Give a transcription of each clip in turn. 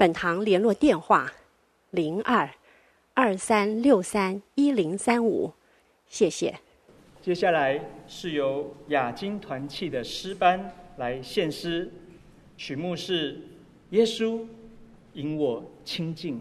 本堂联络电话：零二二三六三一零三五，谢谢。接下来是由亚金团契的诗班来献诗，曲目是《耶稣引我亲近》。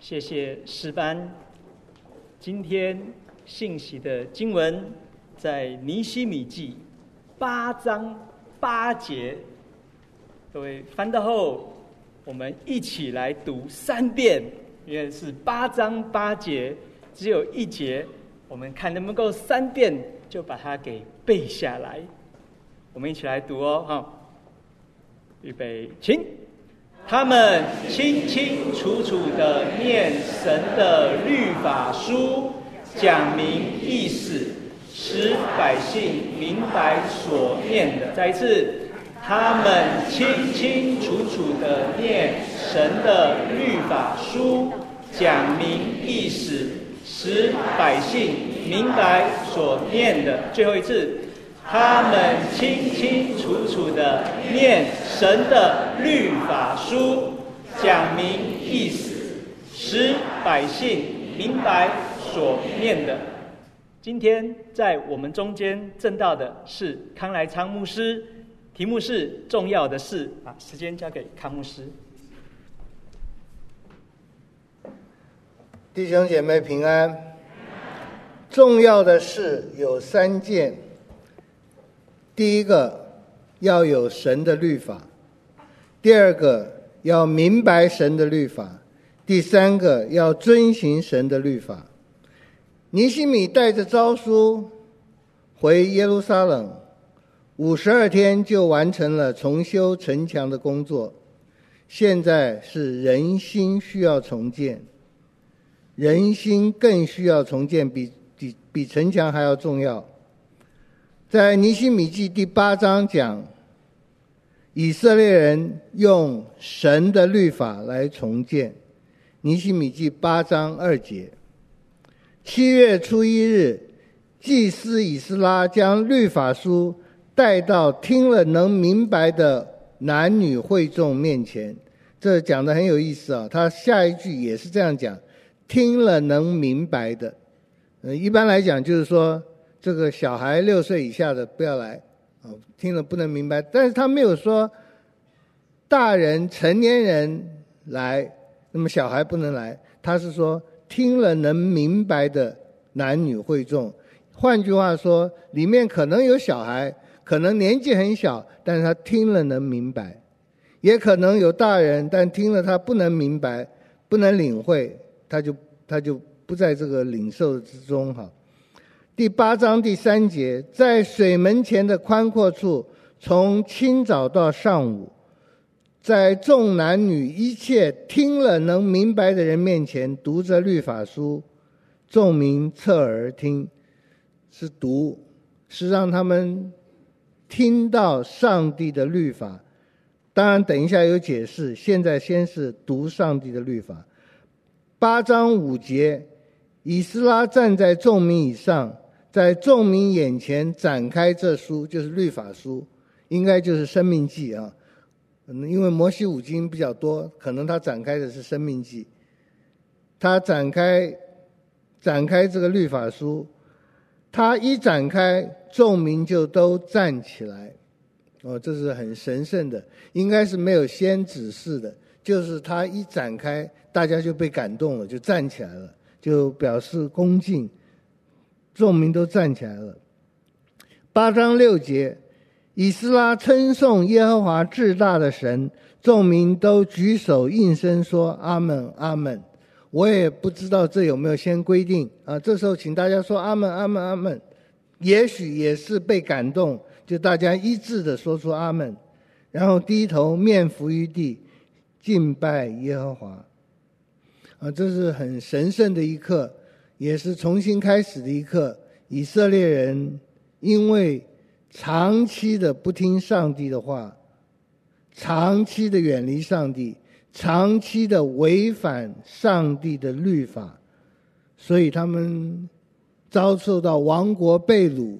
谢谢诗班今天信息的经文在尼希米记八章八节，各位翻到后，我们一起来读三遍，因为是八章八节，只有一节，我们看能不能够三遍就把它给背下来。我们一起来读哦，哈，预备，请。他们清清楚楚地念神的律法书，讲明意思，使百姓明白所念的。再一次，他们清清楚楚地念神的律法书，讲明意思，使百姓明白所念的。最后一次。他们清清楚楚地念神的律法书，讲明意思，使百姓明白所念的。今天在我们中间证道的是康来昌牧师，题目是重要的事。把，时间交给康牧师。弟兄姐妹平安。重要的事有三件。第一个要有神的律法，第二个要明白神的律法，第三个要遵行神的律法。尼西米带着诏书回耶路撒冷，五十二天就完成了重修城墙的工作。现在是人心需要重建，人心更需要重建，比比比城墙还要重要。在尼希米记第八章讲，以色列人用神的律法来重建。尼希米记八章二节，七月初一日，祭司以斯拉将律法书带到听了能明白的男女会众面前。这讲的很有意思啊！他下一句也是这样讲：听了能明白的。嗯，一般来讲就是说。这个小孩六岁以下的不要来，哦，听了不能明白。但是他没有说大人成年人来，那么小孩不能来。他是说听了能明白的男女会众。换句话说，里面可能有小孩，可能年纪很小，但是他听了能明白；也可能有大人，但听了他不能明白，不能领会，他就他就不在这个领受之中，哈。第八章第三节，在水门前的宽阔处，从清早到上午，在众男女一切听了能明白的人面前读着律法书，众民侧耳听，是读，是让他们听到上帝的律法。当然，等一下有解释。现在先是读上帝的律法。八章五节，以斯拉站在众民以上。在众民眼前展开这书，就是律法书，应该就是生命记啊。嗯，因为摩西五经比较多，可能他展开的是生命记。他展开展开这个律法书，他一展开，众民就都站起来。哦，这是很神圣的，应该是没有先指示的，就是他一展开，大家就被感动了，就站起来了，就表示恭敬。众民都站起来了。八章六节，以斯拉称颂耶和华至大的神，众民都举手应声说：“阿门，阿门。”我也不知道这有没有先规定啊？这时候请大家说：“阿门，阿门，阿门。”也许也是被感动，就大家一致的说出“阿门”，然后低头面伏于地，敬拜耶和华。啊，这是很神圣的一刻。也是重新开始的一刻。以色列人因为长期的不听上帝的话，长期的远离上帝，长期的违反上帝的律法，所以他们遭受到亡国被掳、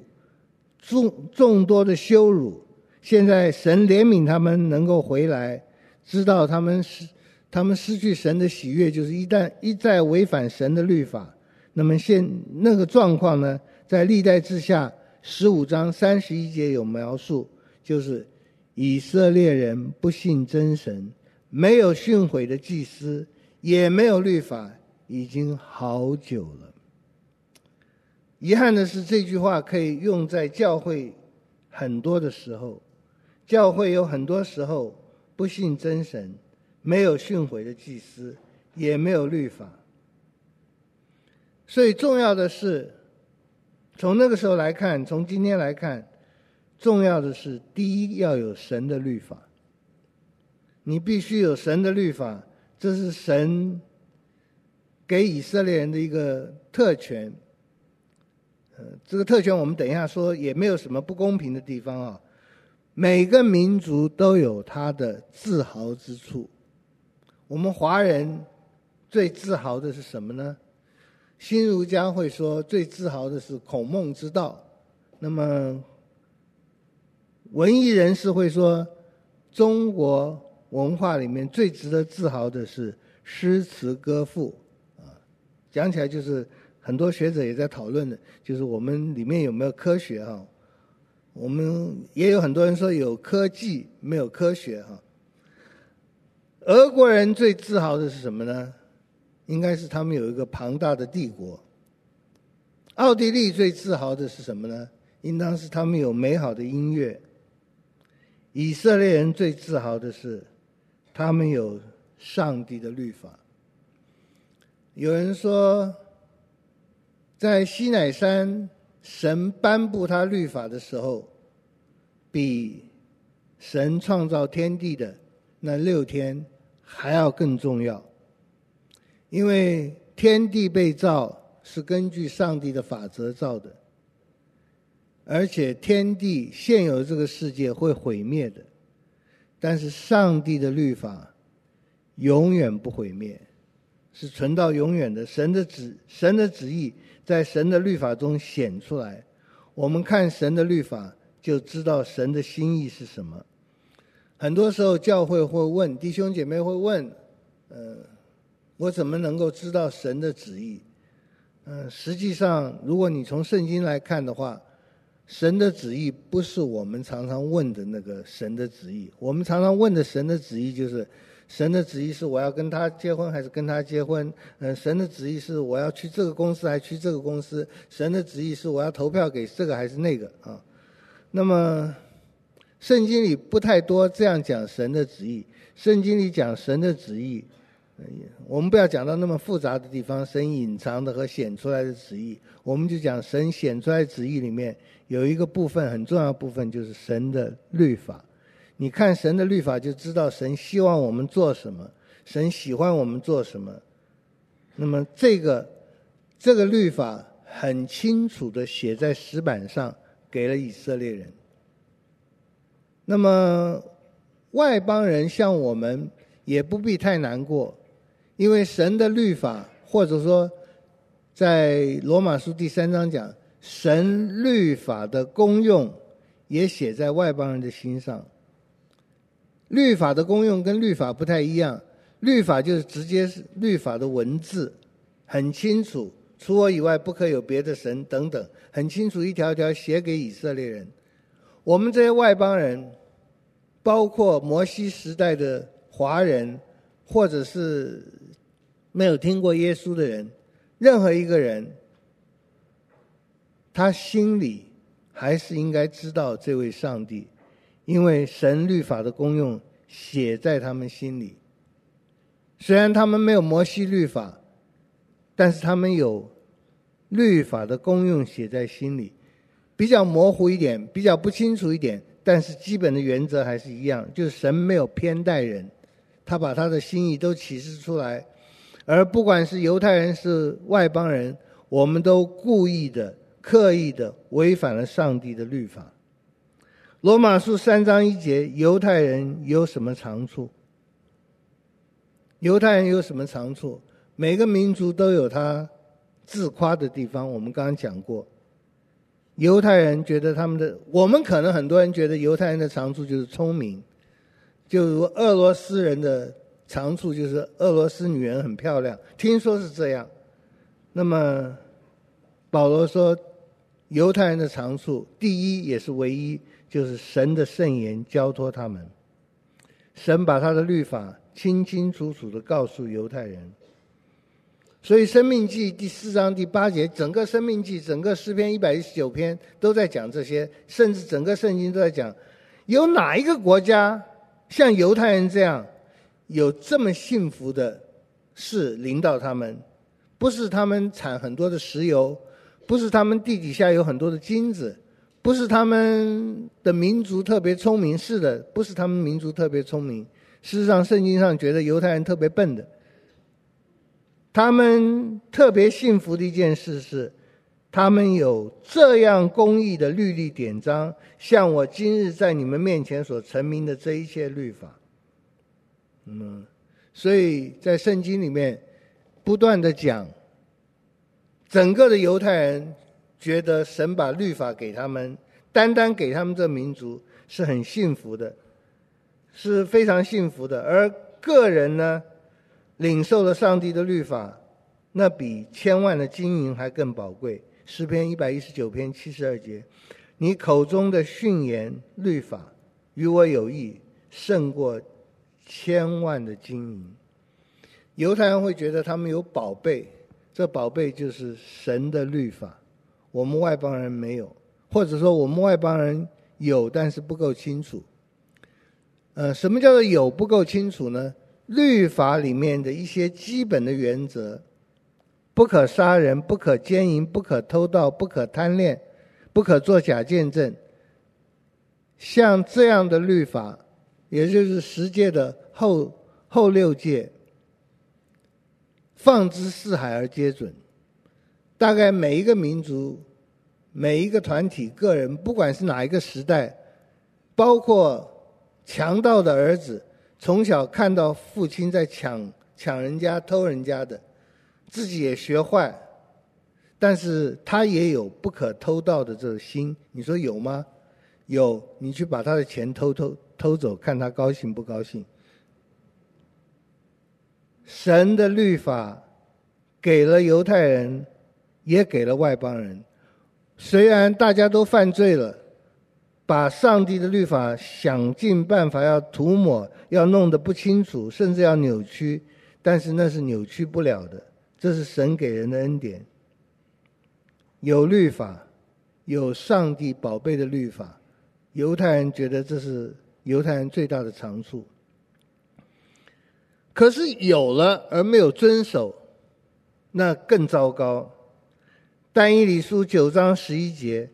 众众多的羞辱。现在神怜悯他们，能够回来，知道他们失他们失去神的喜悦，就是一旦一再违反神的律法。那么现那个状况呢，在历代志下十五章三十一节有描述，就是以色列人不信真神，没有训诲的祭司，也没有律法，已经好久了。遗憾的是，这句话可以用在教会很多的时候。教会有很多时候不信真神，没有训诲的祭司，也没有律法。所以重要的是，从那个时候来看，从今天来看，重要的是第一要有神的律法。你必须有神的律法，这是神给以色列人的一个特权。呃，这个特权我们等一下说，也没有什么不公平的地方啊。每个民族都有他的自豪之处。我们华人最自豪的是什么呢？新儒家会说，最自豪的是孔孟之道。那么文艺人士会说，中国文化里面最值得自豪的是诗词歌赋。啊，讲起来就是。很多学者也在讨论的，就是我们里面有没有科学哈？我们也有很多人说有科技没有科学哈。俄国人最自豪的是什么呢？应该是他们有一个庞大的帝国。奥地利最自豪的是什么呢？应当是他们有美好的音乐。以色列人最自豪的是他们有上帝的律法。有人说。在西乃山，神颁布他律法的时候，比神创造天地的那六天还要更重要。因为天地被造是根据上帝的法则造的，而且天地现有这个世界会毁灭的，但是上帝的律法永远不毁灭，是存到永远的。神的旨，神的旨意。在神的律法中显出来，我们看神的律法就知道神的心意是什么。很多时候教会会问弟兄姐妹会问，呃，我怎么能够知道神的旨意？嗯、实际上如果你从圣经来看的话，神的旨意不是我们常常问的那个神的旨意。我们常常问的神的旨意就是。神的旨意是我要跟他结婚还是跟他结婚？嗯，神的旨意是我要去这个公司还是去这个公司？神的旨意是我要投票给这个还是那个啊？那么，圣经里不太多这样讲神的旨意。圣经里讲神的旨意，我们不要讲到那么复杂的地方，神隐藏的和显出来的旨意，我们就讲神显出来的旨意里面有一个部分很重要部分，就是神的律法。你看神的律法，就知道神希望我们做什么，神喜欢我们做什么。那么这个这个律法很清楚地写在石板上，给了以色列人。那么外邦人像我们也不必太难过，因为神的律法，或者说在罗马书第三章讲，神律法的功用也写在外邦人的心上。律法的功用跟律法不太一样，律法就是直接是律法的文字，很清楚，除我以外不可有别的神等等，很清楚，一条条写给以色列人。我们这些外邦人，包括摩西时代的华人，或者是没有听过耶稣的人，任何一个人，他心里还是应该知道这位上帝。因为神律法的功用写在他们心里，虽然他们没有摩西律法，但是他们有律法的功用写在心里，比较模糊一点，比较不清楚一点，但是基本的原则还是一样，就是神没有偏待人，他把他的心意都启示出来，而不管是犹太人是外邦人，我们都故意的、刻意的违反了上帝的律法。罗马书三章一节，犹太人有什么长处？犹太人有什么长处？每个民族都有他自夸的地方。我们刚刚讲过，犹太人觉得他们的，我们可能很多人觉得犹太人的长处就是聪明，就如俄罗斯人的长处就是俄罗斯女人很漂亮，听说是这样。那么保罗说，犹太人的长处，第一也是唯一。就是神的圣言交托他们，神把他的律法清清楚楚的告诉犹太人，所以《生命记》第四章第八节，整个《生命记》整个诗篇一百一十九篇都在讲这些，甚至整个圣经都在讲，有哪一个国家像犹太人这样有这么幸福的事临到他们？不是他们产很多的石油，不是他们地底下有很多的金子，不是他们的民族特别聪明，是的，不是他们民族特别聪明。事实上，圣经上觉得犹太人特别笨的。他们特别幸福的一件事是，他们有这样公义的律例典章，像我今日在你们面前所陈明的这一切律法。嗯，所以在圣经里面不断的讲，整个的犹太人觉得神把律法给他们，单单给他们这民族是很幸福的，是非常幸福的，而个人呢，领受了上帝的律法，那比千万的金银还更宝贵。诗篇一百一十九篇七十二节，你口中的训言律法与我有益，胜过千万的金银。犹太人会觉得他们有宝贝，这宝贝就是神的律法，我们外邦人没有，或者说我们外邦人有，但是不够清楚。呃，什么叫做有不够清楚呢？律法里面的一些基本的原则：不可杀人，不可奸淫，不可偷盗，不可贪恋，不可作假见证。像这样的律法，也就是十诫的后后六诫，放之四海而皆准。大概每一个民族、每一个团体、个人，不管是哪一个时代，包括强盗的儿子。从小看到父亲在抢抢人家、偷人家的，自己也学坏，但是他也有不可偷盗的这个心。你说有吗？有，你去把他的钱偷偷偷走，看他高兴不高兴？神的律法给了犹太人，也给了外邦人，虽然大家都犯罪了。把上帝的律法想尽办法要涂抹，要弄得不清楚，甚至要扭曲，但是那是扭曲不了的。这是神给人的恩典。有律法，有上帝宝贝的律法，犹太人觉得这是犹太人最大的长处。可是有了而没有遵守，那更糟糕。但以理书九章十一节。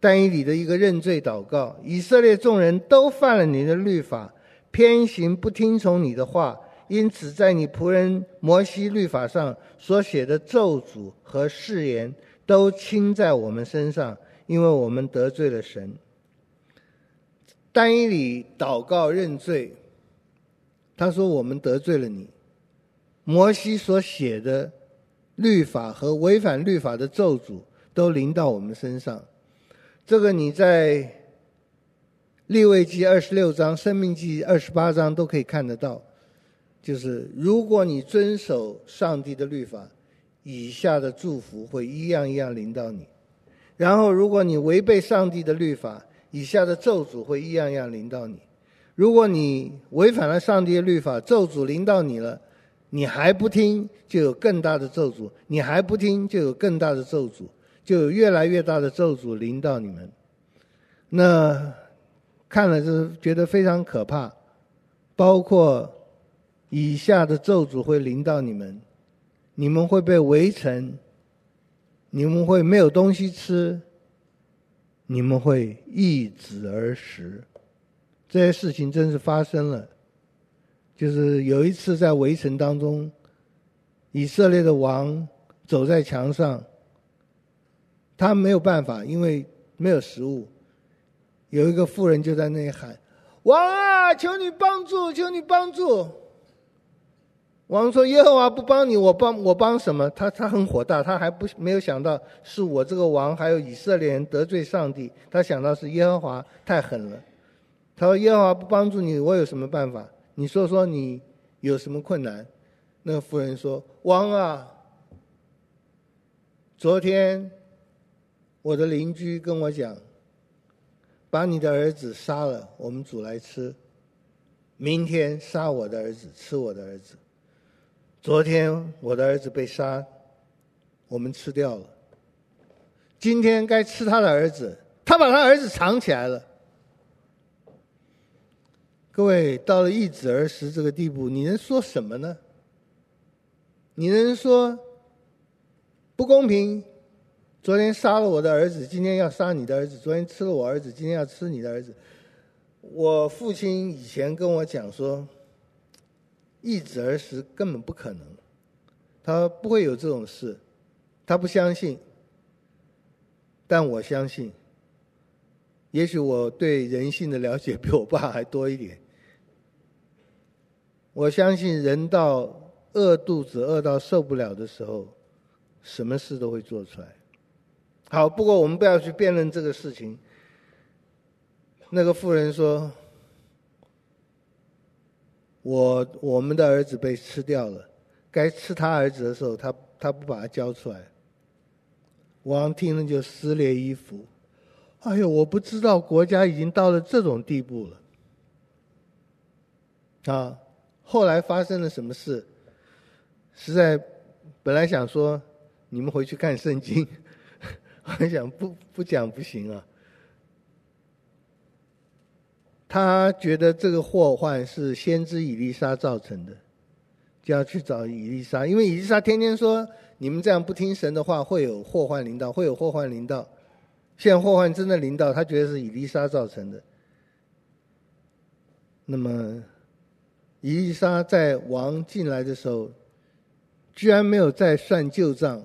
但以理的一个认罪祷告，以色列众人都犯了你的律法，偏行不听从你的话，因此在你仆人摩西律法上所写的咒诅和誓言都倾在我们身上，因为我们得罪了神。单以理祷告认罪，他说我们得罪了你，摩西所写的律法和违反律法的咒诅都临到我们身上。这个你在利未记二十六章、申命记二十八章都可以看得到，就是如果你遵守上帝的律法，以下的祝福会一样一样临到你；然后如果你违背上帝的律法，以下的咒诅会一样样临到你。如果你违反了上帝的律法，咒诅临到你了，你还不听，就有更大的咒诅；你还不听，就有更大的咒诅。就有越来越大的咒诅临到你们，那看了就觉得非常可怕，包括以下的咒诅会临到你们，你们会被围城，你们会没有东西吃，你们会易子而食，这些事情真是发生了。就是有一次在围城当中，以色列的王走在墙上。他没有办法，因为没有食物。有一个妇人就在那里喊：“王啊，求你帮助，求你帮助！”王说：“耶和华不帮你，我帮我帮什么？”他他很火大，他还不没有想到是我这个王，还有以色列人得罪上帝。他想到是耶和华太狠了。他说：“耶和华不帮助你，我有什么办法？你说说你有什么困难？”那个妇人说：“王啊，昨天。”我的邻居跟我讲，把你的儿子杀了，我们煮来吃。明天杀我的儿子，吃我的儿子。昨天我的儿子被杀，我们吃掉了。今天该吃他的儿子，他把他儿子藏起来了。各位，到了易子而食这个地步，你能说什么呢？你能说不公平？昨天杀了我的儿子，今天要杀你的儿子；昨天吃了我儿子，今天要吃你的儿子。我父亲以前跟我讲说，一子而食根本不可能，他不会有这种事，他不相信。但我相信，也许我对人性的了解比我爸还多一点。我相信人到饿肚子饿到受不了的时候，什么事都会做出来。好，不过我们不要去辩论这个事情。那个妇人说：“我我们的儿子被吃掉了，该吃他儿子的时候，他他不把他交出来。”王听了就撕裂衣服。哎呦，我不知道国家已经到了这种地步了。啊，后来发生了什么事？实在本来想说你们回去看圣经，我想不不讲不行啊。他觉得这个祸患是先知以利沙造成的，就要去找以利沙，因为以利沙天天说你们这样不听神的话，会有祸患临到，会有祸患临到。现在祸患真的临到，他觉得是以利沙造成的。那么，以利沙在王进来的时候，居然没有再算旧账，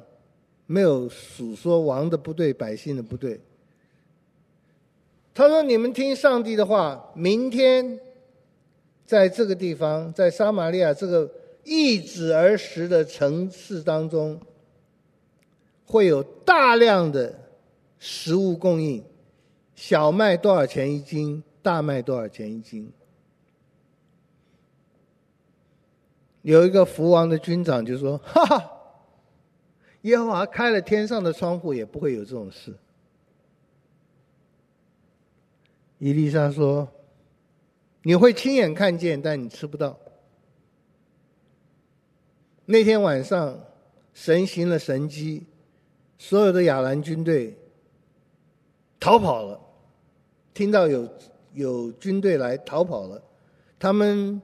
没有数说王的不对，百姓的不对。他说：“你们听上帝的话，明天在这个地方，在撒玛利亚这个易子而食的城市当中，会有大量的食物供应。小麦多少钱一斤？大麦多少钱一斤？”有一个福王的军长就说：“哈哈，耶和华开了天上的窗户，也不会有这种事。”伊丽莎说：“你会亲眼看见，但你吃不到。”那天晚上，神行了神迹，所有的亚兰军队逃跑了。听到有有军队来逃跑了，他们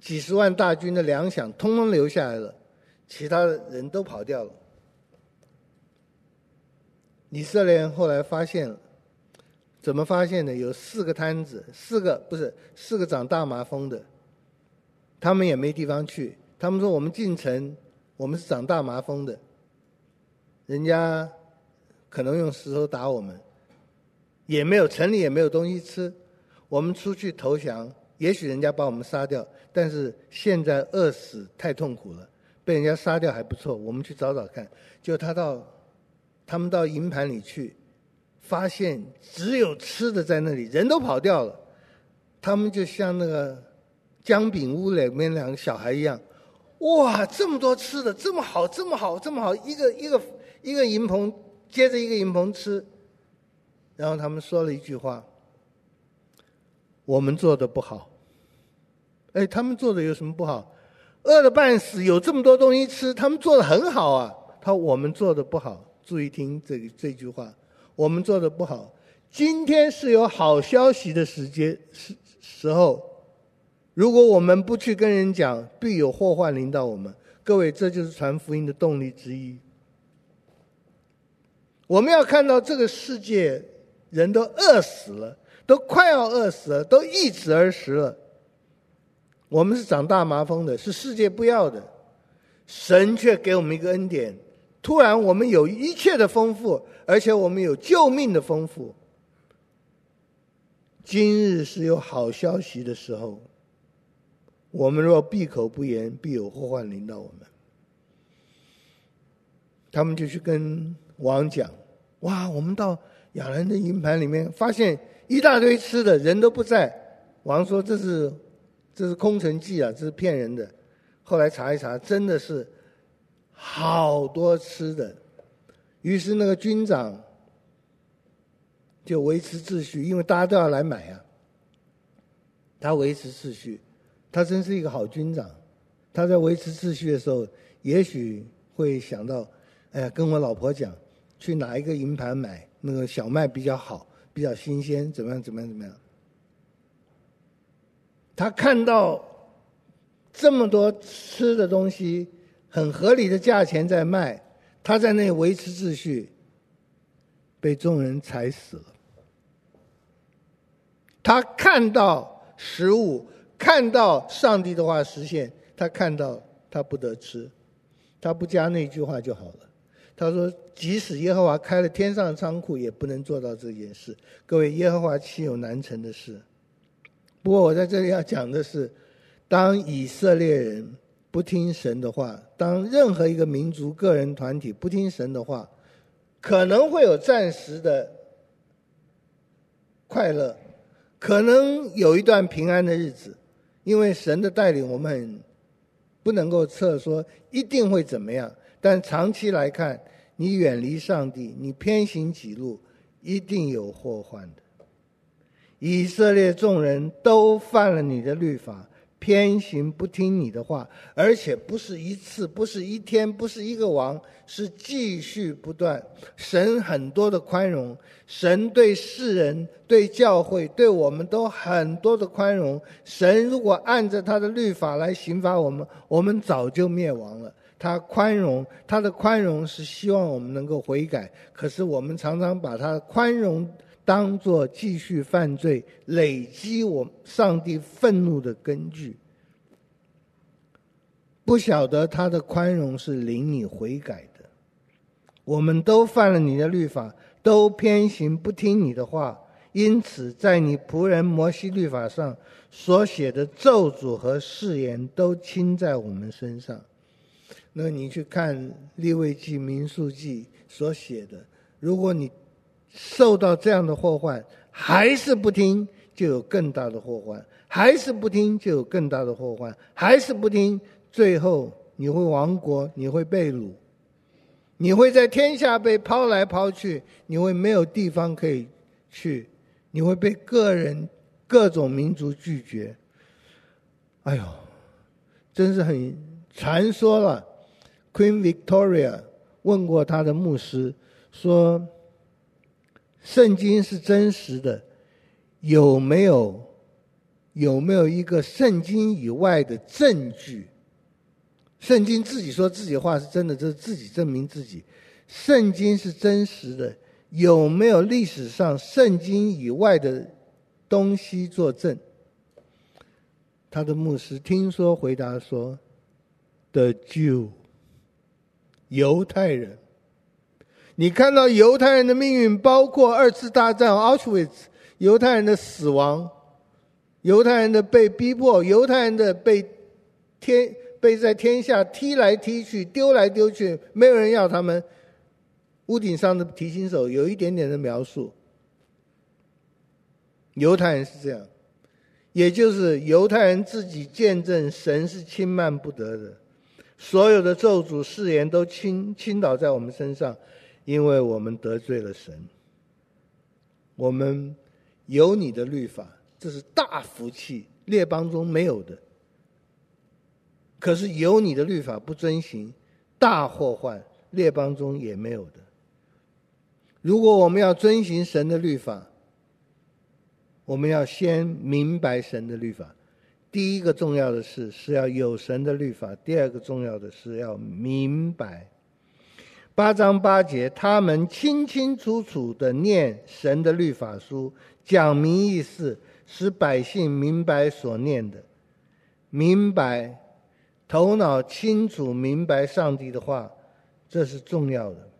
几十万大军的粮饷通通留下来了，其他的人都跑掉了。以色列人后来发现了。怎么发现的？有四个摊子，四个不是四个长大麻风的，他们也没地方去。他们说：“我们进城，我们是长大麻风的，人家可能用石头打我们，也没有城里也没有东西吃。我们出去投降，也许人家把我们杀掉，但是现在饿死太痛苦了，被人家杀掉还不错。我们去找找看。”就他到他们到营盘里去。发现只有吃的在那里，人都跑掉了。他们就像那个姜饼屋里面两个小孩一样，哇，这么多吃的，这么好，这么好，这么好，一个一个一个银棚接着一个银棚吃。然后他们说了一句话：“我们做的不好。”哎，他们做的有什么不好？饿得半死，有这么多东西吃，他们做的很好啊。他我们做的不好，注意听这这句话。我们做的不好，今天是有好消息的时间时时候，如果我们不去跟人讲，必有祸患临到我们。各位，这就是传福音的动力之一。我们要看到这个世界人都饿死了，都快要饿死了，都易子而食了。我们是长大麻风的，是世界不要的，神却给我们一个恩典。突然，我们有一切的丰富，而且我们有救命的丰富。今日是有好消息的时候，我们若闭口不言，必有祸患临到我们。他们就去跟王讲：“哇，我们到亚兰的营盘里面，发现一大堆吃的，人都不在。”王说：“这是这是空城计啊，这是骗人的。”后来查一查，真的是。好多吃的，于是那个军长就维持秩序，因为大家都要来买啊。他维持秩序，他真是一个好军长。他在维持秩序的时候，也许会想到，哎呀，跟我老婆讲，去哪一个营盘买那个小麦比较好，比较新鲜，怎么样？怎么样？怎么样？他看到这么多吃的东西，很合理的价钱在卖，他在那维持秩序，被众人踩死了。他看到食物，看到上帝的话实现，他看到他不得吃，他不加那句话就好了。他说：“即使耶和华开了天上的仓库，也不能做到这件事。各位，耶和华岂有难成的事？”不过我在这里要讲的是，当以色列人不听神的话，当任何一个民族、个人、团体不听神的话，可能会有暂时的快乐，可能有一段平安的日子，因为神的带领，我们很不能够测说一定会怎么样。但长期来看，你远离上帝，你偏行己路，一定有祸患的。以色列众人都犯了你的律法，偏行不听你的话，而且不是一次，不是一天，不是一个王，是继续不断。神很多的宽容，神对世人、对教会、对我们都很多的宽容。神如果按着他的律法来刑罚我们，我们早就灭亡了。他宽容，他的宽容是希望我们能够悔改，可是我们常常把他宽容。当作继续犯罪、累积我上帝愤怒的根据，不晓得他的宽容是领你悔改的。我们都犯了你的律法，都偏行不听你的话，因此在你仆人摩西律法上所写的咒诅和誓言都倾在我们身上。那你去看利未记、民数记所写的，如果你。受到这样的祸患，还是不听，就有更大的祸患；还是不听，就有更大的祸患；还是不听，最后你会亡国，你会被掳，你会在天下被抛来抛去，你会没有地方可以去，你会被个人、各种民族拒绝。哎呦，真是很传说了。Queen Victoria 问过他的牧师说。圣经是真实的，有没有有没有一个圣经以外的证据？圣经自己说自己话是真的，这是自己证明自己。圣经是真实的，有没有历史上圣经以外的东西作证？他的牧师听说回答说：“The Jew，犹太人。”你看到犹太人的命运，包括二次大战奥斯维兹，犹太人的死亡，犹太人的被逼迫，犹太人的被天被在天下踢来踢去、丢来丢去，没有人要他们。屋顶上的提琴手有一点点的描述，犹太人是这样，也就是犹太人自己见证神是轻慢不得的，所有的咒诅誓言都倾倾倒在我们身上。因为我们得罪了神，我们有你的律法，这是大福气，列邦中没有的。可是有你的律法不遵行，大祸患，列邦中也没有的。如果我们要遵行神的律法，我们要先明白神的律法。第一个重要的事是要有神的律法，第二个重要的是要明白。八章八节，他们清清楚楚地念神的律法书，讲明意思，使百姓明白所念的，明白，头脑清楚，明白上帝的话，这是重要的。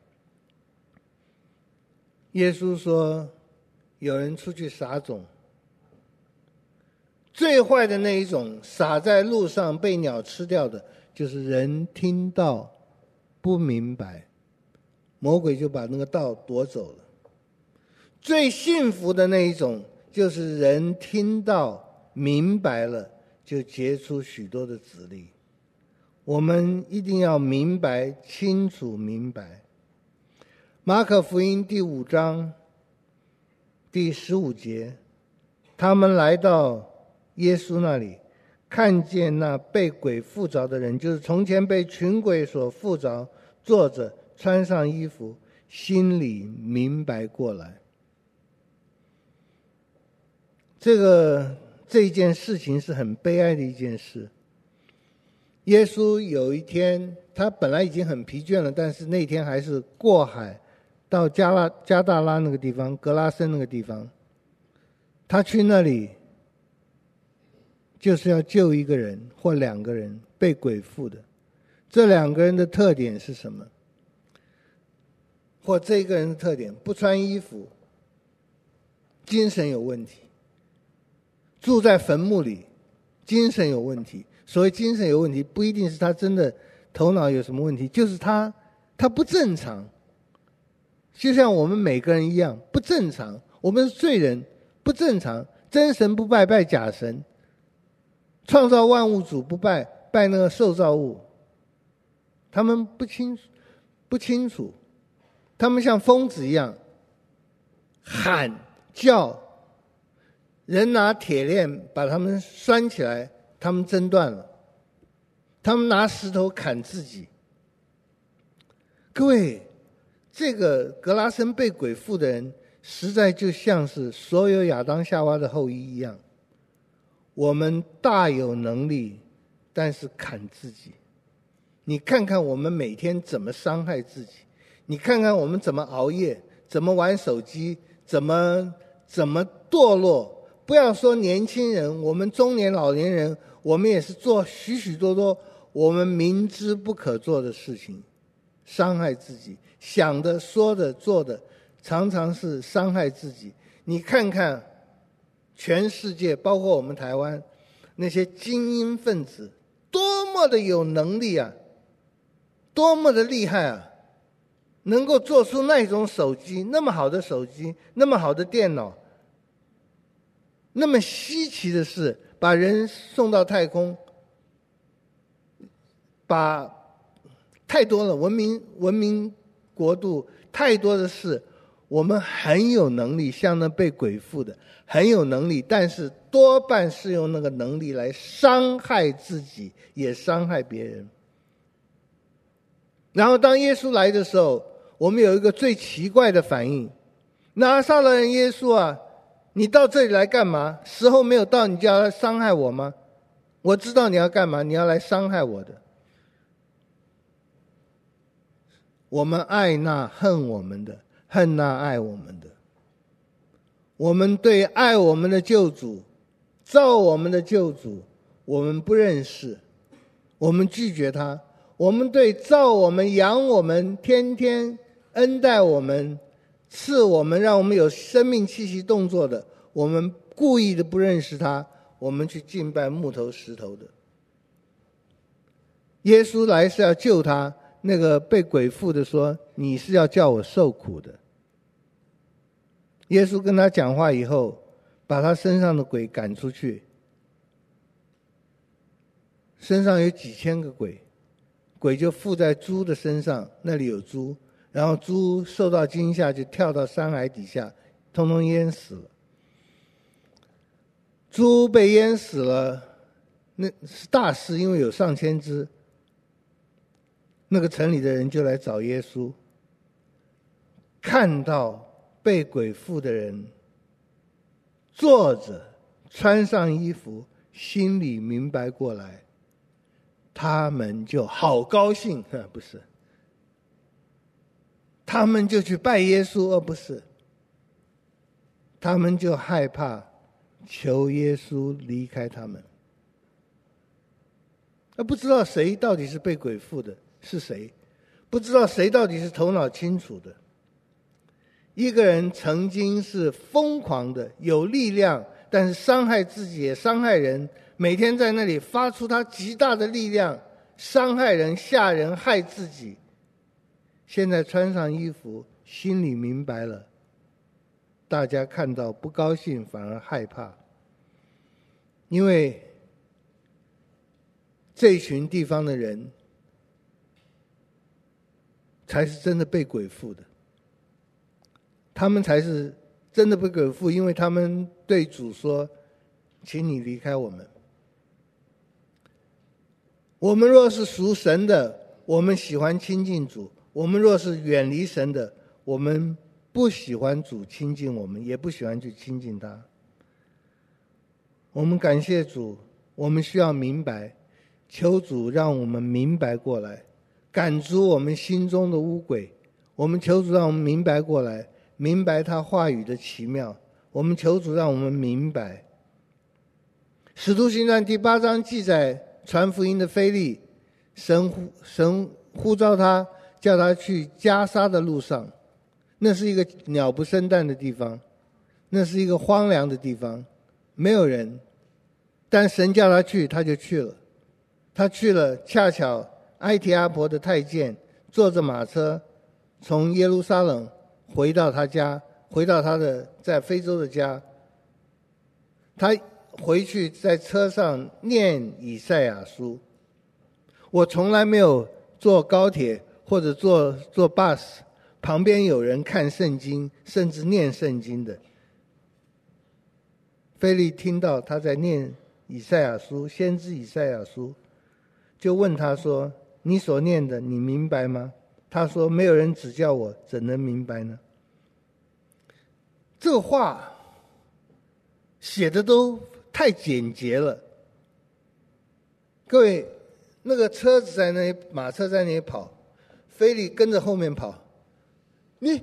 耶稣说，有人出去撒种，最坏的那一种，撒在路上被鸟吃掉的，就是人听到不明白。魔鬼就把那个道夺走了。最幸福的那一种，就是人听到明白了，就结出许多的子粒。我们一定要明白、清楚、明白。马可福音第五章第十五节，他们来到耶稣那里，看见那被鬼附着的人，就是从前被群鬼所附着，坐着。穿上衣服，心里明白过来。这个这件事情是很悲哀的一件事。耶稣有一天，他本来已经很疲倦了，但是那天还是过海到加拉加大拉那个地方，格拉森那个地方。他去那里就是要救一个人或两个人被鬼附的。这两个人的特点是什么？或这个人的特点不穿衣服，精神有问题。住在坟墓里，精神有问题。所谓精神有问题，不一定是他真的头脑有什么问题，就是他他不正常。就像我们每个人一样不正常，我们是罪人，不正常。真神不拜，拜假神。创造万物主不拜，拜那个受造物。他们不清楚，不清楚，他们像疯子一样喊叫。人拿铁链把他们拴起来，他们挣断了；他们拿石头砍自己。各位，这个格拉森被鬼附的人，实在就像是所有亚当夏娃的后裔一样。我们大有能力，但是砍自己。你看看我们每天怎么伤害自己，你看看我们怎么熬夜，怎么玩手机，怎么怎么堕落。不要说年轻人，我们中年老年人，我们也是做许许多多我们明知不可做的事情，伤害自己，想的、说的、做的，常常是伤害自己。你看看，全世界，包括我们台湾，那些精英分子，多么的有能力啊，多么的厉害啊，能够做出那种手机，那么好的手机，那么好的电脑。那么稀奇的是，把人送到太空，把太多了文明文明国度太多的事，我们很有能力，像那被鬼附的很有能力，但是多半是用那个能力来伤害自己，也伤害别人。然后当耶稣来的时候，我们有一个最奇怪的反应：拿撒勒人耶稣啊！你到这里来干嘛？时候没有到，你就要来伤害我吗？我知道你要干嘛，你要来伤害我的。我们爱那恨我们的，恨那爱我们的。我们对爱我们的救主，造我们的救主，我们不认识，我们拒绝他。我们对造我们、养我们、天天恩待我们。赐我们让我们有生命气息动作的，我们故意的不认识他，我们去敬拜木头石头的。耶稣来是要救他，那个被鬼附的说：“你是要叫我受苦的。”耶稣跟他讲话以后，把他身上的鬼赶出去，身上有几千个鬼，鬼就附在猪的身上，那里有猪。然后猪受到惊吓，就跳到山海底下，通通淹死了。猪被淹死了，那是大事，因为有上千只。那个城里的人就来找耶稣，看到被鬼附的人坐着，穿上衣服，心里明白过来，他们就好高兴，不是？他们就去拜耶稣，而不是。他们就害怕，求耶稣离开他们。而不知道谁到底是被鬼附的，是谁？不知道谁到底是头脑清楚的。一个人曾经是疯狂的，有力量，但是伤害自己也伤害人，每天在那里发出他极大的力量，伤害人、吓人、害自己。现在穿上衣服，心里明白了。大家看到不高兴，反而害怕，因为这群地方的人才是真的被鬼附的。他们才是真的被鬼附，因为他们对主说：“请你离开我们。”我们若是属神的，我们喜欢亲近主。我们若是远离神的，我们不喜欢主亲近我们，也不喜欢去亲近他。我们感谢主，我们需要明白，求主让我们明白过来，赶逐我们心中的污鬼。我们求主让我们明白过来，明白他话语的奇妙。我们求主让我们明白。使徒行传第八章记载传福音的腓利，神呼神呼召他，叫他去迦沙的路上，那是一个鸟不生蛋的地方，那是一个荒凉的地方，没有人，但神叫他去，他就去了。他去了，恰巧埃提阿婆的太监坐着马车，从耶路撒冷回到他家，回到他的在非洲的家，他。回去在车上念以赛亚书。我从来没有坐高铁或者坐坐 bus，旁边有人看圣经，甚至念圣经的。腓利听到他在念以赛亚书，先知以赛亚书，就问他说：“你所念的，你明白吗？”他说：“没有人指教我，怎能明白呢？”这话写的都。太简洁了，各位，那个车子在那里，马车在那里跑，菲利跟着后面跑。你，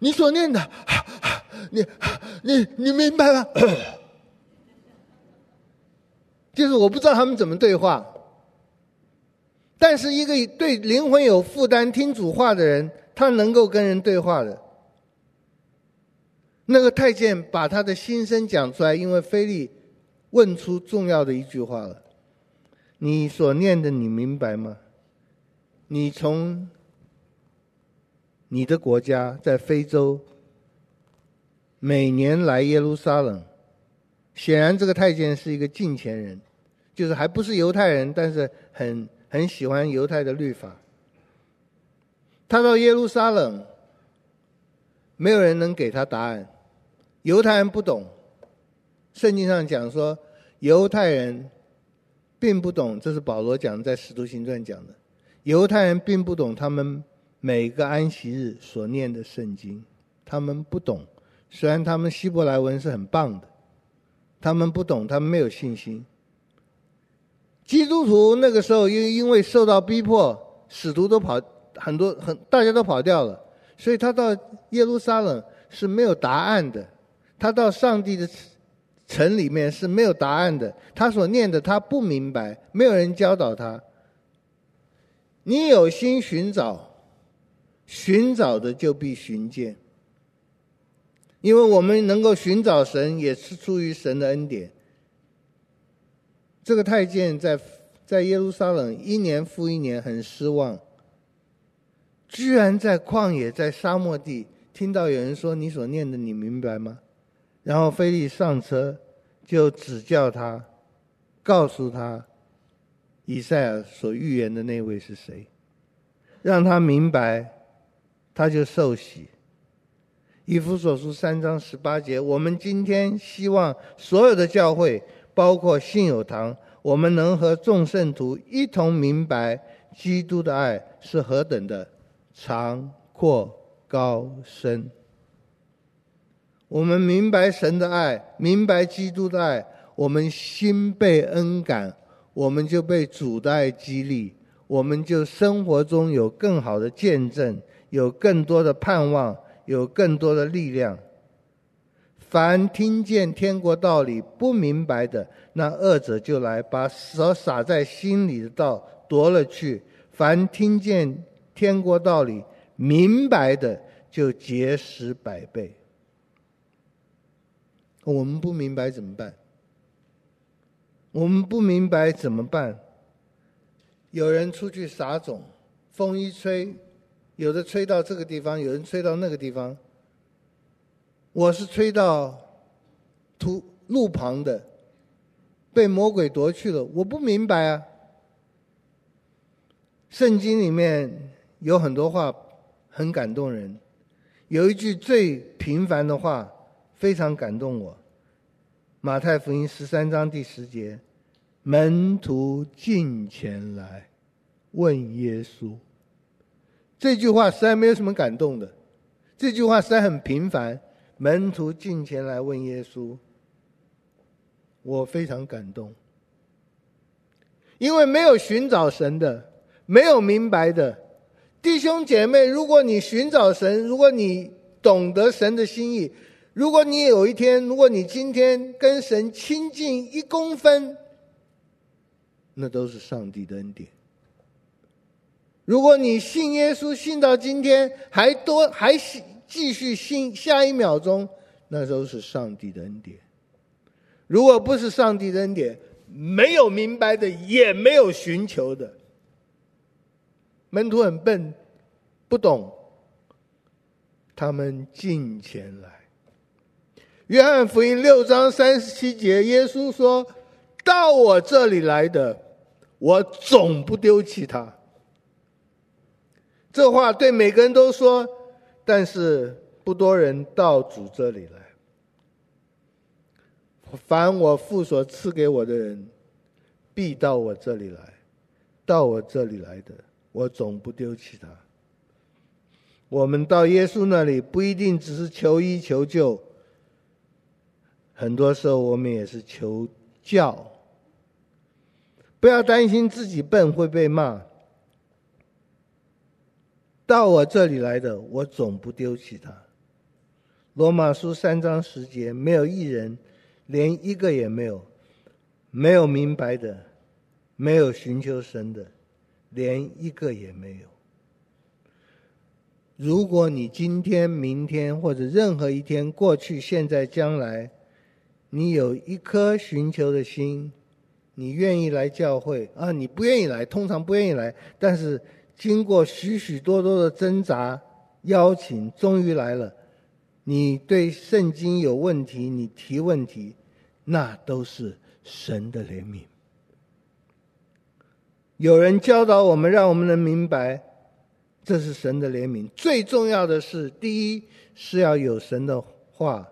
你所念的，你，你，你明白吗？就是我不知道他们怎么对话，但是一个对灵魂有负担、听主话的人，他能够跟人对话的。那个太监把他的心声讲出来，因为菲利问出重要的一句话了：“你所念的，你明白吗？你从你的国家在非洲每年来耶路撒冷，显然这个太监是一个近前人，就是还不是犹太人，但是很很喜欢犹太的律法。他到耶路撒冷，没有人能给他答案。”犹太人不懂，圣经上讲说，犹太人并不懂，这是保罗讲在《使徒行传》讲的。犹太人并不懂他们每个安息日所念的圣经，他们不懂。虽然他们希伯来文是很棒的，他们不懂，他们没有信心。基督徒那个时候因因为受到逼迫，使徒都跑很多很大家都跑掉了，所以他到耶路撒冷是没有答案的。他到上帝的城里面是没有答案的，他所念的他不明白，没有人教导他。你有心寻找，寻找的就必寻见。因为我们能够寻找神，也是出于神的恩典。这个太监在在耶路撒冷一年复一年，很失望，居然在旷野，在沙漠地听到有人说：“你所念的，你明白吗？”然后菲利上车，就指教他，告诉他，以赛亚所预言的那位是谁，让他明白，他就受洗。以弗所书三章十八节，我们今天希望所有的教会，包括信友堂，我们能和众圣徒一同明白基督的爱是何等的长阔高深。我们明白神的爱，明白基督的爱，我们心被恩感，我们就被主的爱激励，我们就生活中有更好的见证，有更多的盼望，有更多的力量。凡听见天国道理不明白的，那恶者就来把所撒在心里的道夺了去；凡听见天国道理明白的，就结实百倍。我们不明白怎么办？我们不明白怎么办？有人出去撒种，风一吹，有的吹到这个地方，有人吹到那个地方。我是吹到土路旁的，被魔鬼夺去了。我不明白啊。圣经里面有很多话很感动人，有一句最平凡的话。非常感动我，《马太福音》十三章第十节，门徒进前来问耶稣：“这句话实在没有什么感动的，这句话实在很平凡。门徒进前来问耶稣，我非常感动，因为没有寻找神的，没有明白的。弟兄姐妹，如果你寻找神，如果你懂得神的心意，如果你有一天，如果你今天跟神亲近一公分，那都是上帝的恩典。如果你信耶稣信到今天还多还继续信，下一秒钟那都是上帝的恩典。如果不是上帝的恩典，没有明白的，也没有寻求的。门徒很笨，不懂，他们进前来。约翰福音六章三十七节，耶稣说：“到我这里来的，我总不丢弃他。”这话对每个人都说，但是不多人到主这里来。凡我父所赐给我的人，必到我这里来；到我这里来的，我总不丢弃他。我们到耶稣那里，不一定只是求医求救，很多时候我们也是求教。不要担心自己笨会被骂。到我这里来的，我总不丢弃他。罗马书三章十节，没有一人，连一个也没有，没有明白的，没有寻求神的，连一个也没有。如果你今天、明天或者任何一天，过去、现在、将来，你有一颗寻求的心，你愿意来教会啊？你不愿意来，通常不愿意来，但是。经过许许多多的挣扎、邀请，终于来了。你对圣经有问题，你提问题，那都是神的怜悯。有人教导我们，让我们能明白，这是神的怜悯。最重要的是，第一是要有神的话，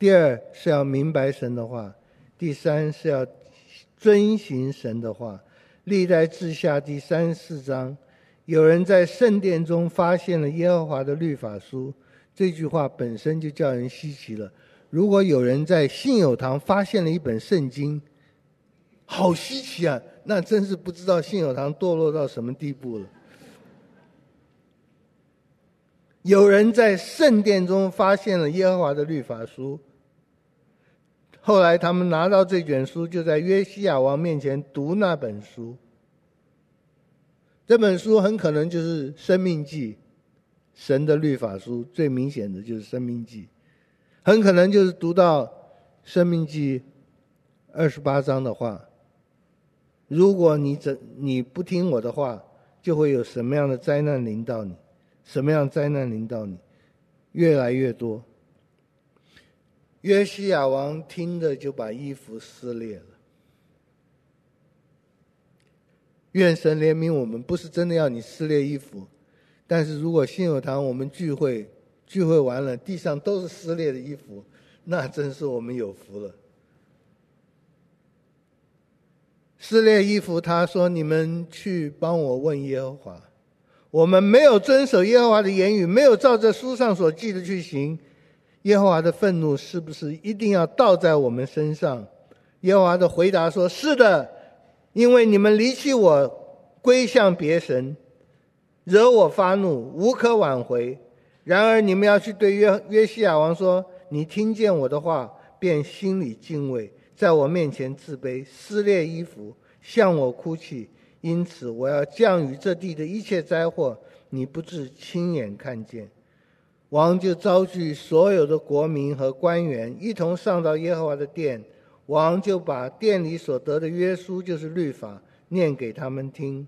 第二是要明白神的话，第三是要遵行神的话。历代志下第三四章。有人在圣殿中发现了耶和华的律法书，这句话本身就叫人稀奇了。如果有人在信友堂发现了一本圣经，好稀奇啊！那真是不知道信友堂堕落到什么地步了。有人在圣殿中发现了耶和华的律法书，后来他们拿到这卷书，就在约西亚王面前读那本书。这本书很可能就是《生命记》，神的律法书，最明显的就是《生命记》，很可能就是读到《生命记》二十八章的话。如果你怎你不听我的话，就会有什么样的灾难临到你？什么样灾难临到你？越来越多。约西亚王听着就把衣服撕裂了。愿神怜悯我们，不是真的要你撕裂衣服，但是如果信友堂我们聚会聚会完了，地上都是撕裂的衣服，那真是我们有福了。撕裂衣服，他说：“你们去帮我问耶和华，我们没有遵守耶和华的言语，没有照着书上所记的去行，耶和华的愤怒是不是一定要倒在我们身上？”耶和华的回答说：“是的。”因为你们离弃我，归向别神，惹我发怒，无可挽回。然而你们要去对约约西亚王说：“你听见我的话，便心里敬畏，在我面前自卑，撕裂衣服，向我哭泣。因此我要降雨这地的一切灾祸，你不至亲眼看见。”王就召集所有的国民和官员，一同上到耶和华的殿。王就把殿里所得的约书，就是律法，念给他们听，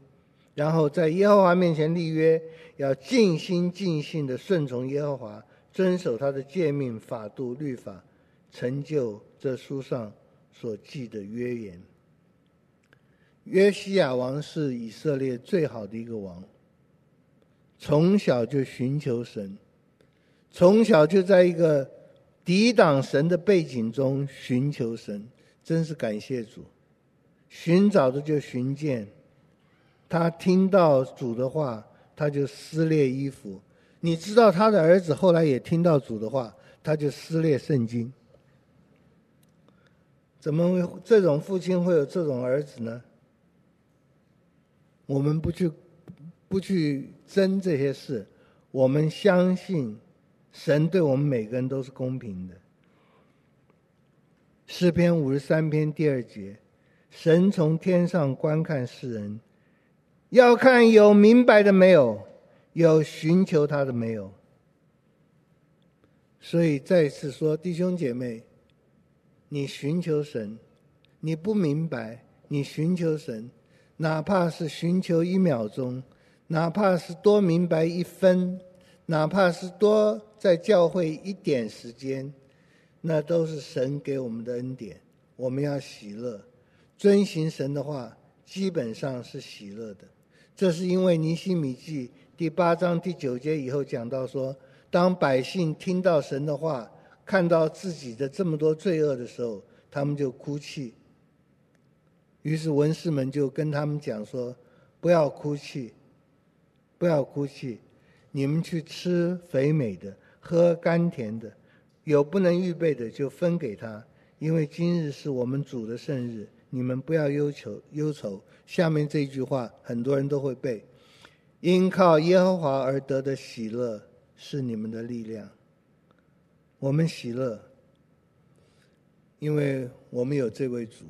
然后在耶和华面前立约，要尽心尽性的顺从耶和华，遵守他的诫命、法度、律法，成就这书上所记的约言。约西亚王是以色列最好的一个王，从小就寻求神，从小就在一个。抵挡神的背景中寻求神，真是感谢主。寻找的就寻见，他听到主的话，他就撕裂衣服；你知道他的儿子后来也听到主的话，他就撕裂圣经。怎么会这种父亲会有这种儿子呢？我们不去不去争这些事，我们相信神对我们每个人都是公平的。诗篇五十三篇第二节，神从天上观看世人，要看有明白的没有，有寻求他的没有。所以再次说，弟兄姐妹，你寻求神，你不明白，你寻求神，哪怕是寻求一秒钟，哪怕是多明白一分，哪怕是多在教会一点时间。那都是神给我们的恩典，我们要喜乐，遵行神的话，基本上是喜乐的。这是因为尼希米记第八章第九节以后讲到说，当百姓听到神的话，看到自己的这么多罪恶的时候，他们就哭泣。于是文士们就跟他们讲说：“不要哭泣，不要哭泣，你们去吃肥美的，喝甘甜的。”有不能预备的，就分给他，因为今日是我们主的圣日，你们不要忧愁忧愁。下面这句话很多人都会背：因靠耶和华而得的喜乐是你们的力量。我们喜乐，因为我们有这位主；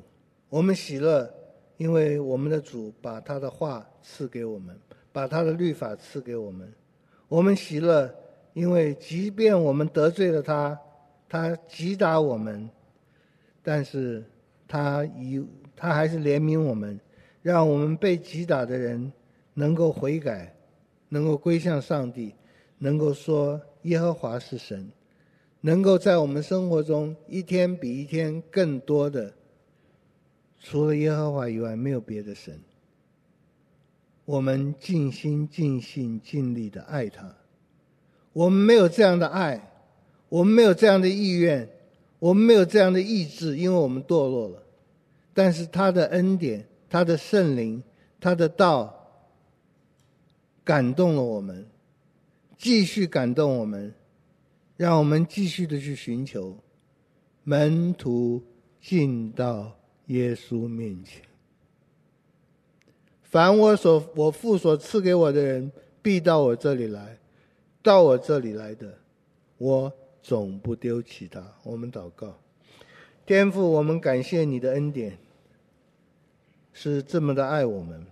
我们喜乐，因为我们的主把他的话赐给我们，把他的律法赐给我们。我们喜乐。因为即便我们得罪了他，他击打我们，但是他以他还是怜悯我们，让我们被击打的人能够悔改，能够归向上帝，能够说耶和华是神，能够在我们生活中一天比一天更多的，除了耶和华以外没有别的神，我们尽心尽性尽力的爱他。我们没有这样的爱，我们没有这样的意愿，我们没有这样的意志，因为我们堕落了。但是他的恩典、他的圣灵、他的道，感动了我们，继续感动我们，让我们继续的去寻求。门徒进到耶稣面前，凡我所我父所赐给我的人，必到我这里来。到我这里来的，我总不丢弃他。我们祷告，天父，我们感谢你的恩典，是这么的爱我们。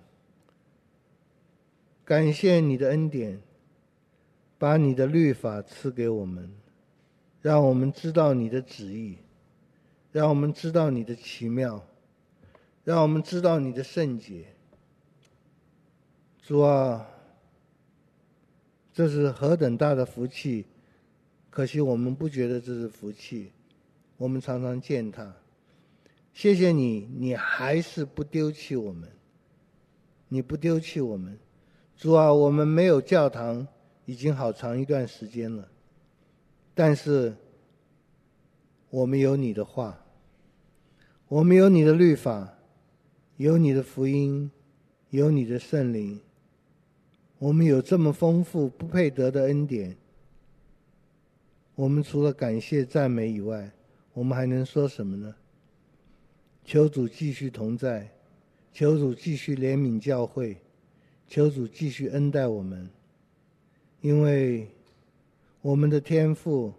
感谢你的恩典，把你的律法赐给我们，让我们知道你的旨意，让我们知道你的奇妙，让我们知道你的圣洁。主啊。这是何等大的福气！可惜我们不觉得这是福气，我们常常践踏。谢谢你，你还是不丢弃我们，你不丢弃我们。主啊，我们没有教堂已经好长一段时间了，但是我们有你的话，我们有你的律法，有你的福音，有你的圣灵。我们有这么丰富不配得的恩典，我们除了感谢赞美以外，我们还能说什么呢？求主继续同在，求主继续怜悯教会，求主继续恩待我们，因为我们的天父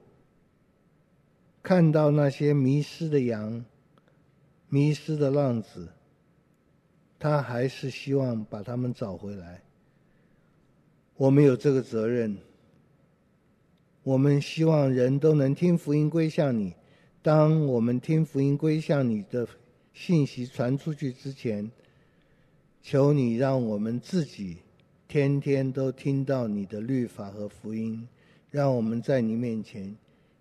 看到那些迷失的羊、迷失的浪子，他还是希望把他们找回来。我们有这个责任。我们希望人都能听福音归向你。当我们听福音归向你的信息传出去之前，求你让我们自己天天都听到你的律法和福音，让我们在你面前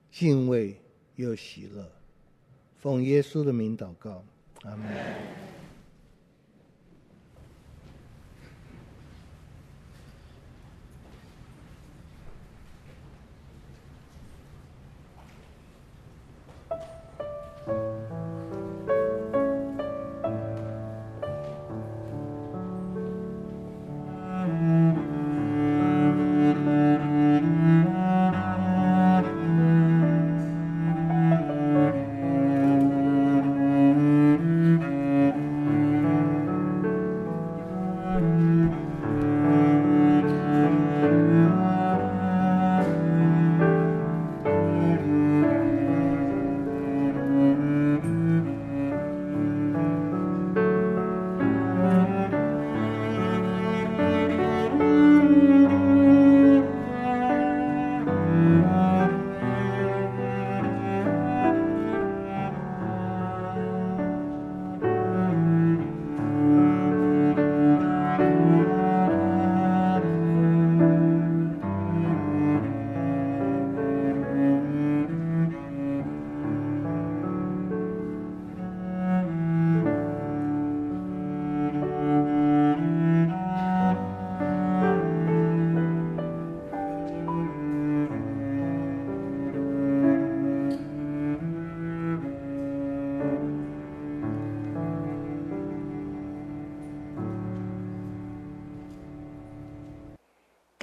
敬畏又喜乐。奉耶稣的名祷告，阿门。